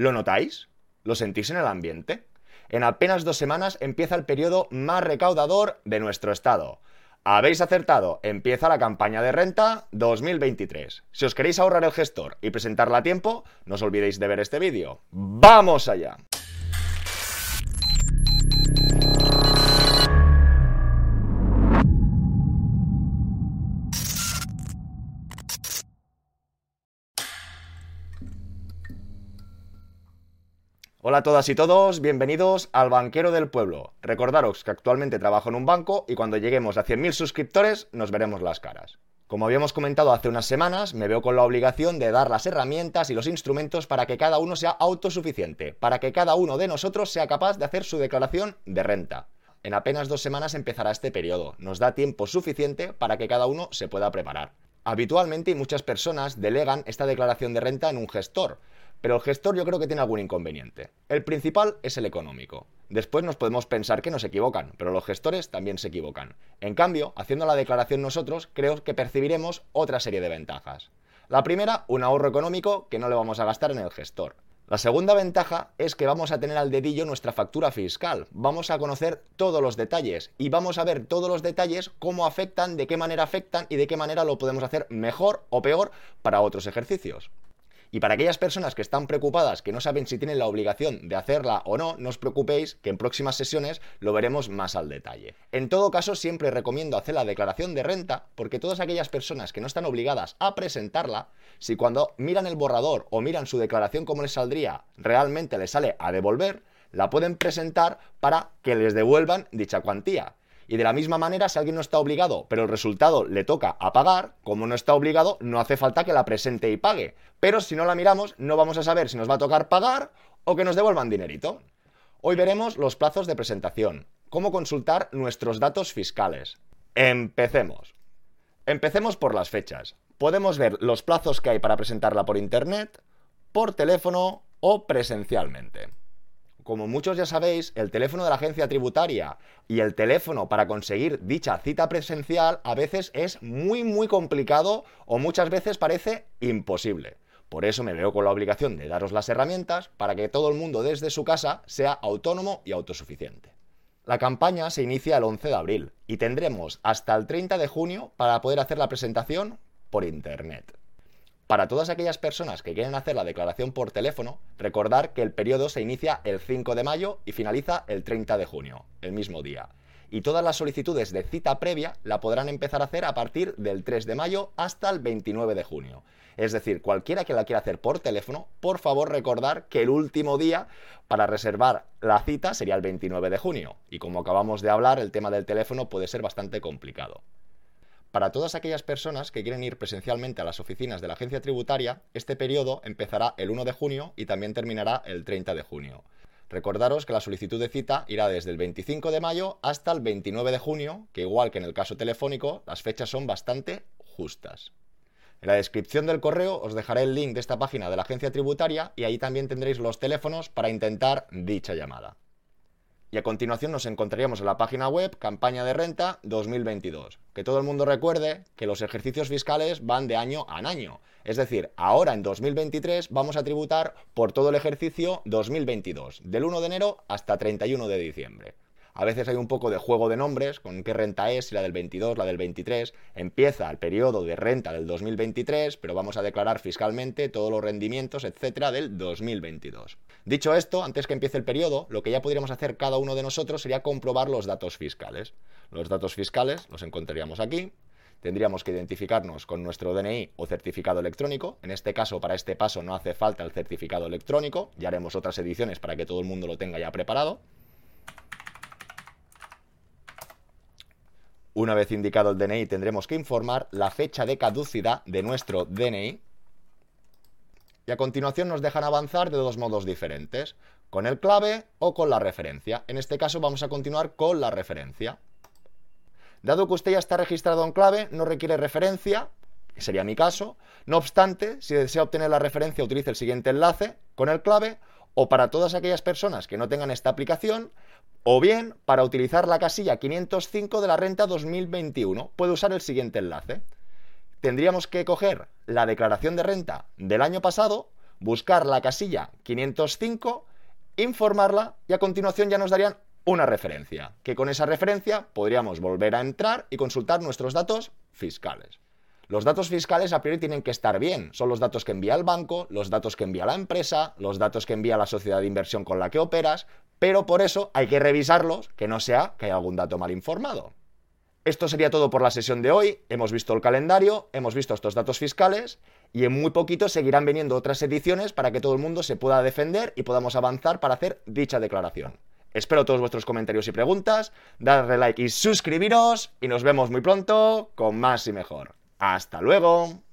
¿Lo notáis? ¿Lo sentís en el ambiente? En apenas dos semanas empieza el periodo más recaudador de nuestro estado. Habéis acertado, empieza la campaña de renta 2023. Si os queréis ahorrar el gestor y presentarla a tiempo, no os olvidéis de ver este vídeo. ¡Vamos allá! Hola a todas y todos, bienvenidos al Banquero del Pueblo. Recordaros que actualmente trabajo en un banco y cuando lleguemos a 100.000 suscriptores nos veremos las caras. Como habíamos comentado hace unas semanas, me veo con la obligación de dar las herramientas y los instrumentos para que cada uno sea autosuficiente, para que cada uno de nosotros sea capaz de hacer su declaración de renta. En apenas dos semanas empezará este periodo, nos da tiempo suficiente para que cada uno se pueda preparar. Habitualmente muchas personas delegan esta declaración de renta en un gestor, pero el gestor yo creo que tiene algún inconveniente. El principal es el económico. Después nos podemos pensar que nos equivocan, pero los gestores también se equivocan. En cambio, haciendo la declaración nosotros, creo que percibiremos otra serie de ventajas. La primera, un ahorro económico que no le vamos a gastar en el gestor. La segunda ventaja es que vamos a tener al dedillo nuestra factura fiscal, vamos a conocer todos los detalles y vamos a ver todos los detalles cómo afectan, de qué manera afectan y de qué manera lo podemos hacer mejor o peor para otros ejercicios. Y para aquellas personas que están preocupadas, que no saben si tienen la obligación de hacerla o no, no os preocupéis, que en próximas sesiones lo veremos más al detalle. En todo caso, siempre recomiendo hacer la declaración de renta, porque todas aquellas personas que no están obligadas a presentarla, si cuando miran el borrador o miran su declaración como les saldría, realmente les sale a devolver, la pueden presentar para que les devuelvan dicha cuantía. Y de la misma manera, si alguien no está obligado, pero el resultado le toca a pagar, como no está obligado, no hace falta que la presente y pague. Pero si no la miramos, no vamos a saber si nos va a tocar pagar o que nos devuelvan dinerito. Hoy veremos los plazos de presentación, cómo consultar nuestros datos fiscales. Empecemos. Empecemos por las fechas. Podemos ver los plazos que hay para presentarla por internet, por teléfono o presencialmente. Como muchos ya sabéis, el teléfono de la agencia tributaria y el teléfono para conseguir dicha cita presencial a veces es muy muy complicado o muchas veces parece imposible. Por eso me veo con la obligación de daros las herramientas para que todo el mundo desde su casa sea autónomo y autosuficiente. La campaña se inicia el 11 de abril y tendremos hasta el 30 de junio para poder hacer la presentación por Internet. Para todas aquellas personas que quieren hacer la declaración por teléfono, recordar que el periodo se inicia el 5 de mayo y finaliza el 30 de junio, el mismo día. Y todas las solicitudes de cita previa la podrán empezar a hacer a partir del 3 de mayo hasta el 29 de junio. Es decir, cualquiera que la quiera hacer por teléfono, por favor recordar que el último día para reservar la cita sería el 29 de junio. Y como acabamos de hablar, el tema del teléfono puede ser bastante complicado. Para todas aquellas personas que quieren ir presencialmente a las oficinas de la agencia tributaria, este periodo empezará el 1 de junio y también terminará el 30 de junio. Recordaros que la solicitud de cita irá desde el 25 de mayo hasta el 29 de junio, que igual que en el caso telefónico, las fechas son bastante justas. En la descripción del correo os dejaré el link de esta página de la agencia tributaria y ahí también tendréis los teléfonos para intentar dicha llamada. Y a continuación nos encontraríamos en la página web Campaña de Renta 2022. Que todo el mundo recuerde que los ejercicios fiscales van de año a año. Es decir, ahora en 2023 vamos a tributar por todo el ejercicio 2022, del 1 de enero hasta 31 de diciembre. A veces hay un poco de juego de nombres, con qué renta es, si la del 22, la del 23. Empieza el periodo de renta del 2023, pero vamos a declarar fiscalmente todos los rendimientos, etcétera, del 2022. Dicho esto, antes que empiece el periodo, lo que ya podríamos hacer cada uno de nosotros sería comprobar los datos fiscales. Los datos fiscales los encontraríamos aquí, tendríamos que identificarnos con nuestro DNI o certificado electrónico. En este caso, para este paso no hace falta el certificado electrónico, ya haremos otras ediciones para que todo el mundo lo tenga ya preparado. Una vez indicado el DNI tendremos que informar la fecha de caducidad de nuestro DNI y a continuación nos dejan avanzar de dos modos diferentes, con el clave o con la referencia. En este caso vamos a continuar con la referencia. Dado que usted ya está registrado en clave, no requiere referencia, que sería mi caso. No obstante, si desea obtener la referencia, utilice el siguiente enlace con el clave o para todas aquellas personas que no tengan esta aplicación, o bien para utilizar la casilla 505 de la renta 2021, puede usar el siguiente enlace. Tendríamos que coger la declaración de renta del año pasado, buscar la casilla 505, informarla y a continuación ya nos darían una referencia, que con esa referencia podríamos volver a entrar y consultar nuestros datos fiscales. Los datos fiscales a priori tienen que estar bien. Son los datos que envía el banco, los datos que envía la empresa, los datos que envía la sociedad de inversión con la que operas, pero por eso hay que revisarlos, que no sea que haya algún dato mal informado. Esto sería todo por la sesión de hoy. Hemos visto el calendario, hemos visto estos datos fiscales y en muy poquito seguirán viniendo otras ediciones para que todo el mundo se pueda defender y podamos avanzar para hacer dicha declaración. Espero todos vuestros comentarios y preguntas, darle like y suscribiros y nos vemos muy pronto con más y mejor. Hasta luego.